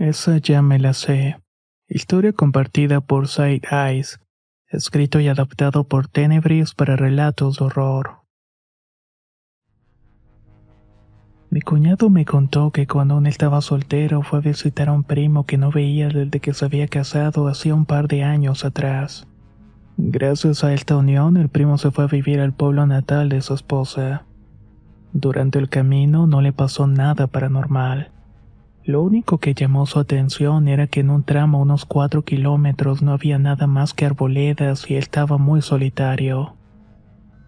Esa ya me la sé. Historia compartida por Side Eyes, escrito y adaptado por Tenebris para relatos de horror. Mi cuñado me contó que cuando aún estaba soltero fue a visitar a un primo que no veía desde que se había casado hacía un par de años atrás. Gracias a esta unión, el primo se fue a vivir al pueblo natal de su esposa. Durante el camino no le pasó nada paranormal. Lo único que llamó su atención era que en un tramo a unos cuatro kilómetros no había nada más que arboledas y estaba muy solitario.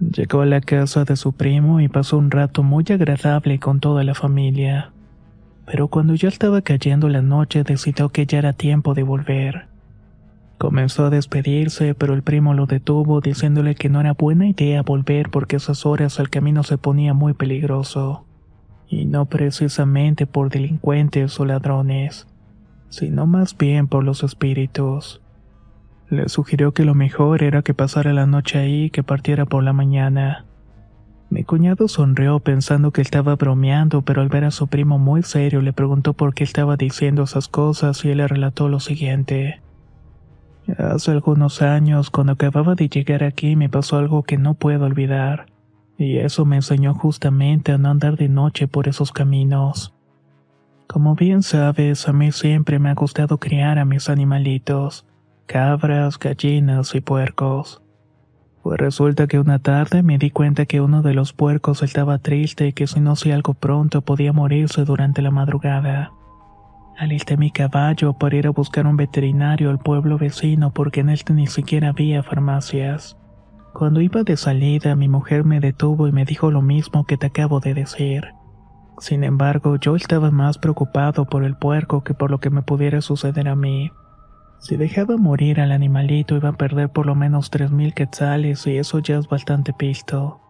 Llegó a la casa de su primo y pasó un rato muy agradable con toda la familia. Pero cuando ya estaba cayendo la noche decidió que ya era tiempo de volver. Comenzó a despedirse, pero el primo lo detuvo diciéndole que no era buena idea volver porque esas horas el camino se ponía muy peligroso y no precisamente por delincuentes o ladrones, sino más bien por los espíritus. Le sugirió que lo mejor era que pasara la noche ahí y que partiera por la mañana. Mi cuñado sonrió pensando que estaba bromeando, pero al ver a su primo muy serio le preguntó por qué estaba diciendo esas cosas y él le relató lo siguiente. Hace algunos años, cuando acababa de llegar aquí, me pasó algo que no puedo olvidar. Y eso me enseñó justamente a no andar de noche por esos caminos. Como bien sabes, a mí siempre me ha gustado criar a mis animalitos, cabras, gallinas y puercos. Pues resulta que una tarde me di cuenta que uno de los puercos estaba triste y que si no hacía algo pronto podía morirse durante la madrugada. Alisté mi caballo para ir a buscar un veterinario al pueblo vecino porque en este ni siquiera había farmacias. Cuando iba de salida, mi mujer me detuvo y me dijo lo mismo que te acabo de decir. Sin embargo, yo estaba más preocupado por el puerco que por lo que me pudiera suceder a mí. Si dejaba morir al animalito iba a perder por lo menos tres mil quetzales y eso ya es bastante pisto.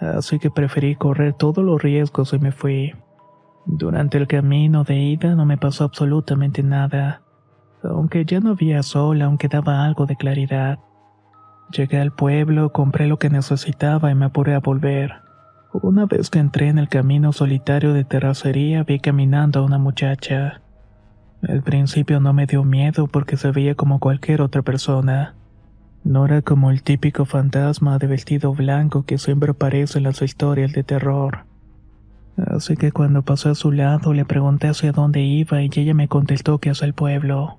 Así que preferí correr todos los riesgos y me fui. Durante el camino de ida no me pasó absolutamente nada. Aunque ya no había sol, aún quedaba algo de claridad. Llegué al pueblo, compré lo que necesitaba y me apuré a volver. Una vez que entré en el camino solitario de terracería vi caminando a una muchacha. Al principio no me dio miedo porque se veía como cualquier otra persona. No era como el típico fantasma de vestido blanco que siempre aparece en las historias de terror. Así que cuando pasé a su lado le pregunté hacia dónde iba y ella me contestó que hacia el pueblo.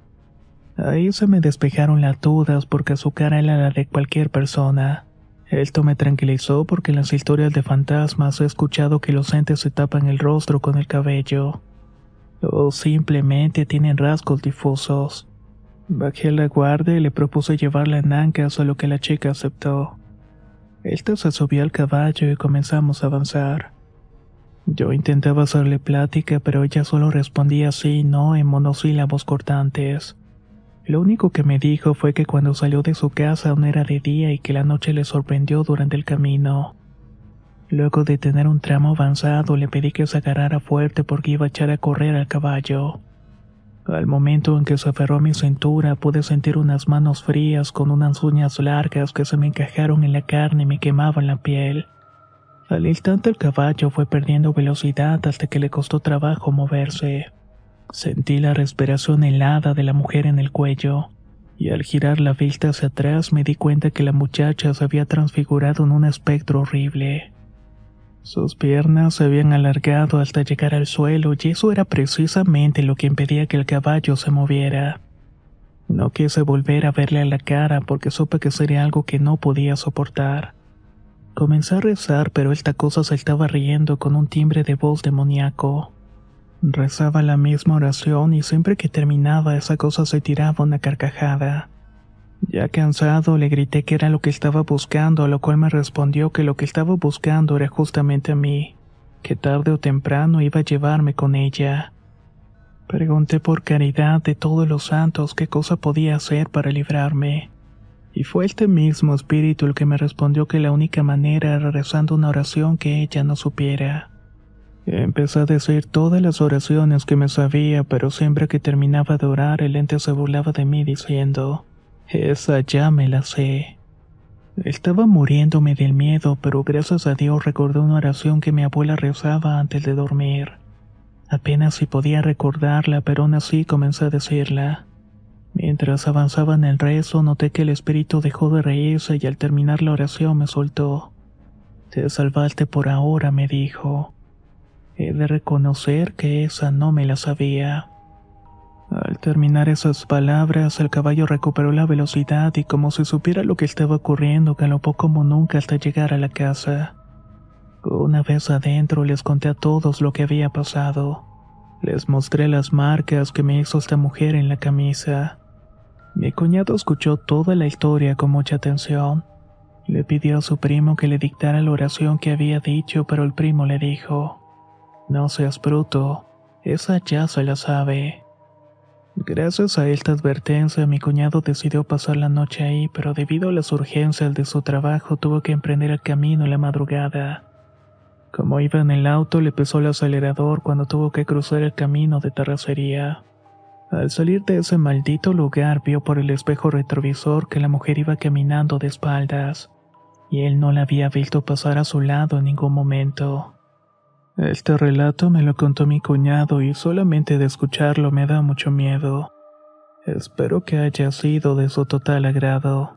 Ahí se me despejaron las dudas porque su cara era la de cualquier persona. Esto me tranquilizó porque en las historias de fantasmas he escuchado que los entes se tapan el rostro con el cabello. O simplemente tienen rasgos difusos. Bajé la guardia y le propuse llevarla en ancas a lo que la chica aceptó. Esta se subió al caballo y comenzamos a avanzar. Yo intentaba hacerle plática, pero ella solo respondía sí y no en monosílabos cortantes. Lo único que me dijo fue que cuando salió de su casa aún era de día y que la noche le sorprendió durante el camino. Luego de tener un tramo avanzado le pedí que se agarrara fuerte porque iba a echar a correr al caballo. Al momento en que se aferró a mi cintura pude sentir unas manos frías con unas uñas largas que se me encajaron en la carne y me quemaban la piel. Al instante el caballo fue perdiendo velocidad hasta que le costó trabajo moverse. Sentí la respiración helada de la mujer en el cuello, y al girar la vista hacia atrás me di cuenta que la muchacha se había transfigurado en un espectro horrible. Sus piernas se habían alargado hasta llegar al suelo y eso era precisamente lo que impedía que el caballo se moviera. No quise volver a verle a la cara porque supe que sería algo que no podía soportar. Comencé a rezar, pero esta cosa se estaba riendo con un timbre de voz demoníaco. Rezaba la misma oración y siempre que terminaba esa cosa se tiraba una carcajada. Ya cansado le grité que era lo que estaba buscando, a lo cual me respondió que lo que estaba buscando era justamente a mí, que tarde o temprano iba a llevarme con ella. Pregunté por caridad de todos los santos qué cosa podía hacer para librarme. Y fue este mismo espíritu el que me respondió que la única manera era rezando una oración que ella no supiera. Empecé a decir todas las oraciones que me sabía, pero siempre que terminaba de orar el ente se burlaba de mí diciendo, esa ya me la sé. Estaba muriéndome del miedo, pero gracias a Dios recordé una oración que mi abuela rezaba antes de dormir. Apenas si podía recordarla, pero aún así comencé a decirla. Mientras avanzaba en el rezo, noté que el espíritu dejó de reírse y al terminar la oración me soltó. Te salvaste por ahora, me dijo. He de reconocer que esa no me la sabía. Al terminar esas palabras, el caballo recuperó la velocidad y como si supiera lo que estaba ocurriendo, galopó como nunca hasta llegar a la casa. Una vez adentro les conté a todos lo que había pasado. Les mostré las marcas que me hizo esta mujer en la camisa. Mi cuñado escuchó toda la historia con mucha atención. Le pidió a su primo que le dictara la oración que había dicho, pero el primo le dijo, No seas bruto, esa ya se la sabe. Gracias a esta advertencia, mi cuñado decidió pasar la noche ahí, pero debido a las urgencias de su trabajo tuvo que emprender el camino en la madrugada. Como iba en el auto, le pesó el acelerador cuando tuvo que cruzar el camino de terracería. Al salir de ese maldito lugar, vio por el espejo retrovisor que la mujer iba caminando de espaldas, y él no la había visto pasar a su lado en ningún momento. Este relato me lo contó mi cuñado y solamente de escucharlo me da mucho miedo. Espero que haya sido de su total agrado.